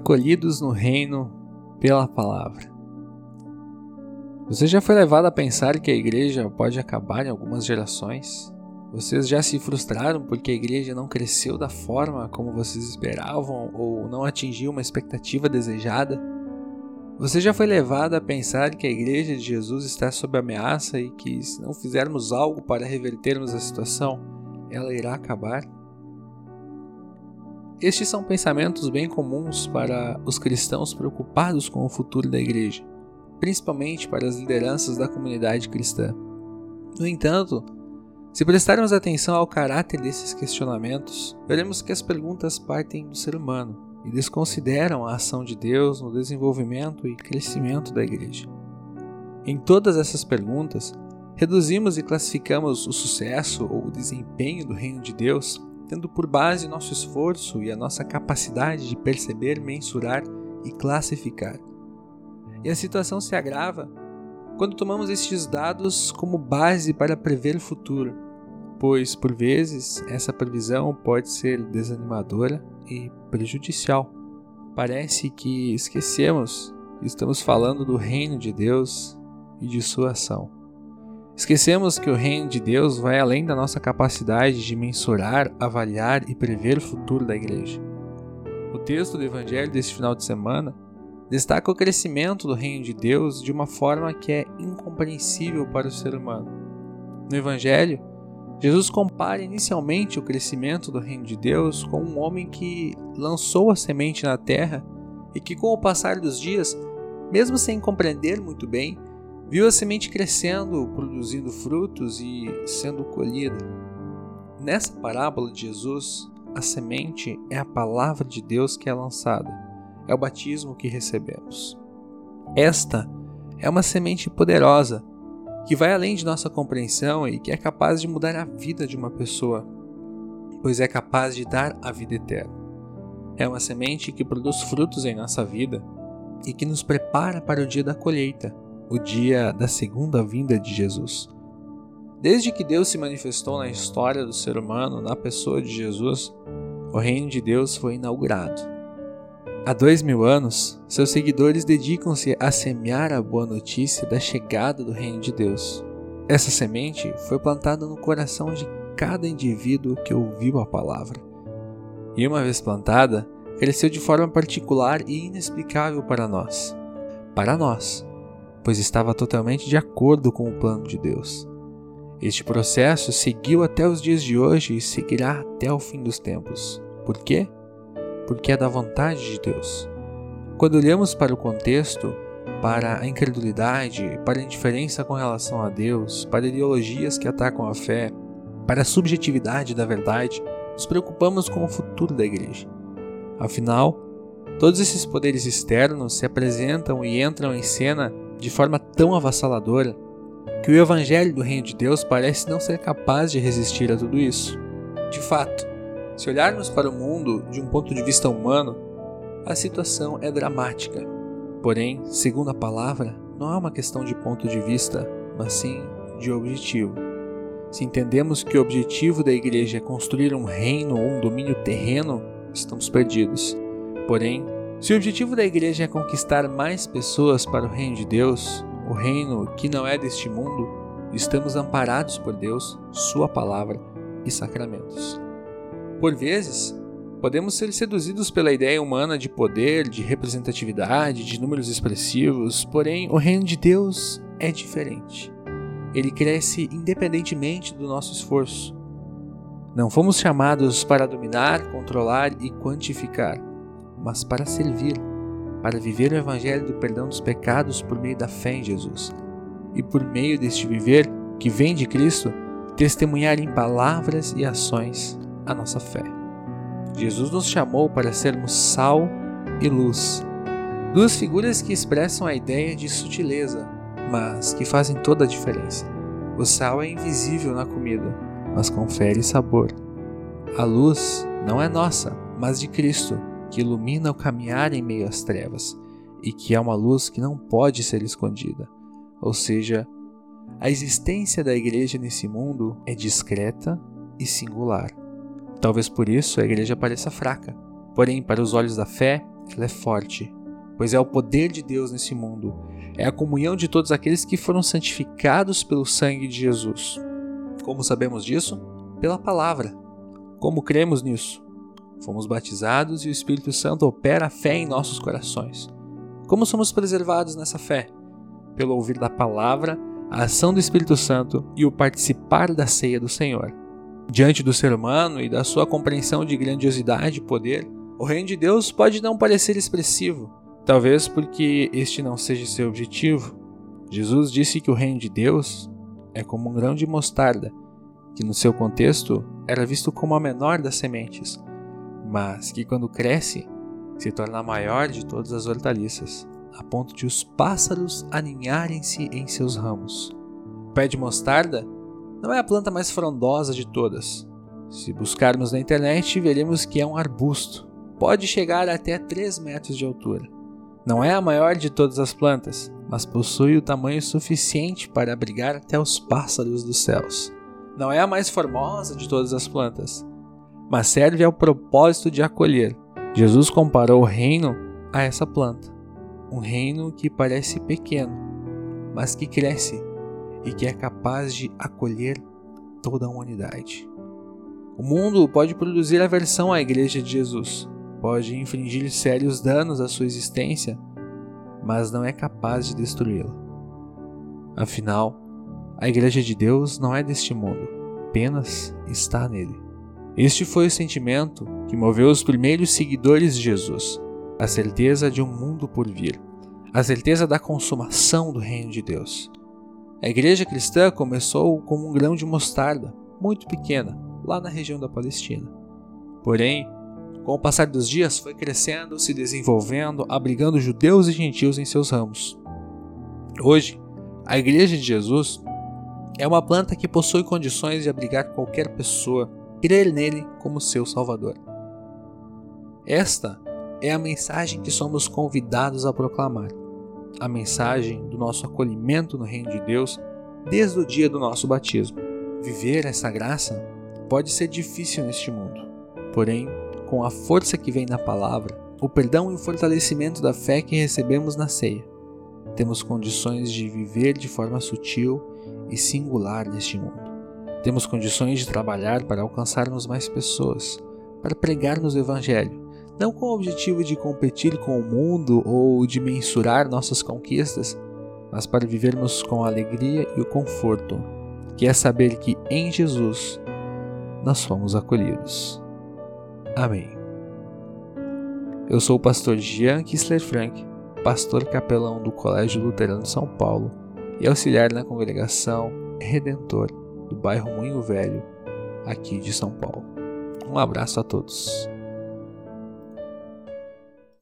acolhidos no reino pela palavra. Você já foi levado a pensar que a igreja pode acabar em algumas gerações? Vocês já se frustraram porque a igreja não cresceu da forma como vocês esperavam ou não atingiu uma expectativa desejada? Você já foi levado a pensar que a igreja de Jesus está sob ameaça e que, se não fizermos algo para revertermos a situação, ela irá acabar? Estes são pensamentos bem comuns para os cristãos preocupados com o futuro da igreja, principalmente para as lideranças da comunidade cristã. No entanto, se prestarmos atenção ao caráter desses questionamentos, veremos que as perguntas partem do ser humano e desconsideram a ação de Deus no desenvolvimento e crescimento da igreja. Em todas essas perguntas, reduzimos e classificamos o sucesso ou o desempenho do reino de Deus tendo por base nosso esforço e a nossa capacidade de perceber, mensurar e classificar. E a situação se agrava quando tomamos estes dados como base para prever o futuro, pois por vezes essa previsão pode ser desanimadora e prejudicial. Parece que esquecemos que estamos falando do reino de Deus e de sua ação. Esquecemos que o reino de Deus vai além da nossa capacidade de mensurar, avaliar e prever o futuro da igreja. O texto do Evangelho deste final de semana destaca o crescimento do reino de Deus de uma forma que é incompreensível para o ser humano. No Evangelho, Jesus compara inicialmente o crescimento do reino de Deus com um homem que lançou a semente na terra e que, com o passar dos dias, mesmo sem compreender muito bem, Viu a semente crescendo, produzindo frutos e sendo colhida. Nessa parábola de Jesus, a semente é a palavra de Deus que é lançada, é o batismo que recebemos. Esta é uma semente poderosa que vai além de nossa compreensão e que é capaz de mudar a vida de uma pessoa, pois é capaz de dar a vida eterna. É uma semente que produz frutos em nossa vida e que nos prepara para o dia da colheita o dia da segunda vinda de Jesus. Desde que Deus se manifestou na história do ser humano, na pessoa de Jesus, o reino de Deus foi inaugurado. Há dois mil anos, seus seguidores dedicam-se a semear a boa notícia da chegada do reino de Deus. Essa semente foi plantada no coração de cada indivíduo que ouviu a palavra. E uma vez plantada, cresceu de forma particular e inexplicável para nós. Para nós, pois estava totalmente de acordo com o plano de Deus. Este processo seguiu até os dias de hoje e seguirá até o fim dos tempos. Por quê? Porque é da vontade de Deus. Quando olhamos para o contexto, para a incredulidade, para a indiferença com relação a Deus, para ideologias que atacam a fé, para a subjetividade da verdade, nos preocupamos com o futuro da igreja. Afinal, todos esses poderes externos se apresentam e entram em cena de forma tão avassaladora que o Evangelho do Reino de Deus parece não ser capaz de resistir a tudo isso. De fato, se olharmos para o mundo de um ponto de vista humano, a situação é dramática. Porém, segundo a palavra, não é uma questão de ponto de vista, mas sim de objetivo. Se entendemos que o objetivo da igreja é construir um reino ou um domínio terreno, estamos perdidos. Porém, se o objetivo da igreja é conquistar mais pessoas para o reino de Deus, o reino que não é deste mundo, estamos amparados por Deus, Sua palavra e sacramentos. Por vezes, podemos ser seduzidos pela ideia humana de poder, de representatividade, de números expressivos, porém o reino de Deus é diferente. Ele cresce independentemente do nosso esforço. Não fomos chamados para dominar, controlar e quantificar mas para servir, para viver o Evangelho do perdão dos pecados por meio da fé em Jesus. E por meio deste viver, que vem de Cristo, testemunhar em palavras e ações a nossa fé. Jesus nos chamou para sermos sal e luz, duas figuras que expressam a ideia de sutileza, mas que fazem toda a diferença. O sal é invisível na comida, mas confere sabor. A luz não é nossa, mas de Cristo, que ilumina o caminhar em meio às trevas e que é uma luz que não pode ser escondida. Ou seja, a existência da igreja nesse mundo é discreta e singular. Talvez por isso a igreja pareça fraca. Porém, para os olhos da fé, ela é forte, pois é o poder de Deus nesse mundo, é a comunhão de todos aqueles que foram santificados pelo sangue de Jesus. Como sabemos disso? Pela palavra. Como cremos nisso? Fomos batizados e o Espírito Santo opera a fé em nossos corações. Como somos preservados nessa fé? Pelo ouvir da palavra, a ação do Espírito Santo e o participar da ceia do Senhor. Diante do ser humano e da sua compreensão de grandiosidade e poder, o reino de Deus pode não parecer expressivo, talvez porque este não seja seu objetivo. Jesus disse que o reino de Deus é como um grão de mostarda, que no seu contexto era visto como a menor das sementes, mas que quando cresce se torna a maior de todas as hortaliças, a ponto de os pássaros aninharem-se em seus ramos. O pé de mostarda não é a planta mais frondosa de todas. Se buscarmos na internet, veremos que é um arbusto. Pode chegar até 3 metros de altura. Não é a maior de todas as plantas, mas possui o tamanho suficiente para abrigar até os pássaros dos céus. Não é a mais formosa de todas as plantas, mas serve ao propósito de acolher. Jesus comparou o reino a essa planta, um reino que parece pequeno, mas que cresce e que é capaz de acolher toda a humanidade. O mundo pode produzir aversão à Igreja de Jesus, pode infligir sérios danos à sua existência, mas não é capaz de destruí-la. Afinal, a Igreja de Deus não é deste mundo, apenas está nele. Este foi o sentimento que moveu os primeiros seguidores de Jesus, a certeza de um mundo por vir, a certeza da consumação do reino de Deus. A igreja cristã começou como um grão de mostarda, muito pequena, lá na região da Palestina. Porém, com o passar dos dias, foi crescendo, se desenvolvendo, abrigando judeus e gentios em seus ramos. Hoje, a Igreja de Jesus é uma planta que possui condições de abrigar qualquer pessoa, crer nele como seu Salvador. Esta é a mensagem que somos convidados a proclamar. A mensagem do nosso acolhimento no Reino de Deus desde o dia do nosso batismo. Viver essa graça pode ser difícil neste mundo, porém, com a força que vem da palavra, o perdão e o fortalecimento da fé que recebemos na ceia, temos condições de viver de forma sutil e singular neste mundo. Temos condições de trabalhar para alcançarmos mais pessoas, para pregarmos o Evangelho, não com o objetivo de competir com o mundo ou de mensurar nossas conquistas, mas para vivermos com a alegria e o conforto, que é saber que em Jesus nós fomos acolhidos. Amém. Eu sou o pastor Jean Kissler Frank, pastor capelão do Colégio Luterano de São Paulo e auxiliar na congregação Redentor do bairro Moinho Velho, aqui de São Paulo. Um abraço a todos.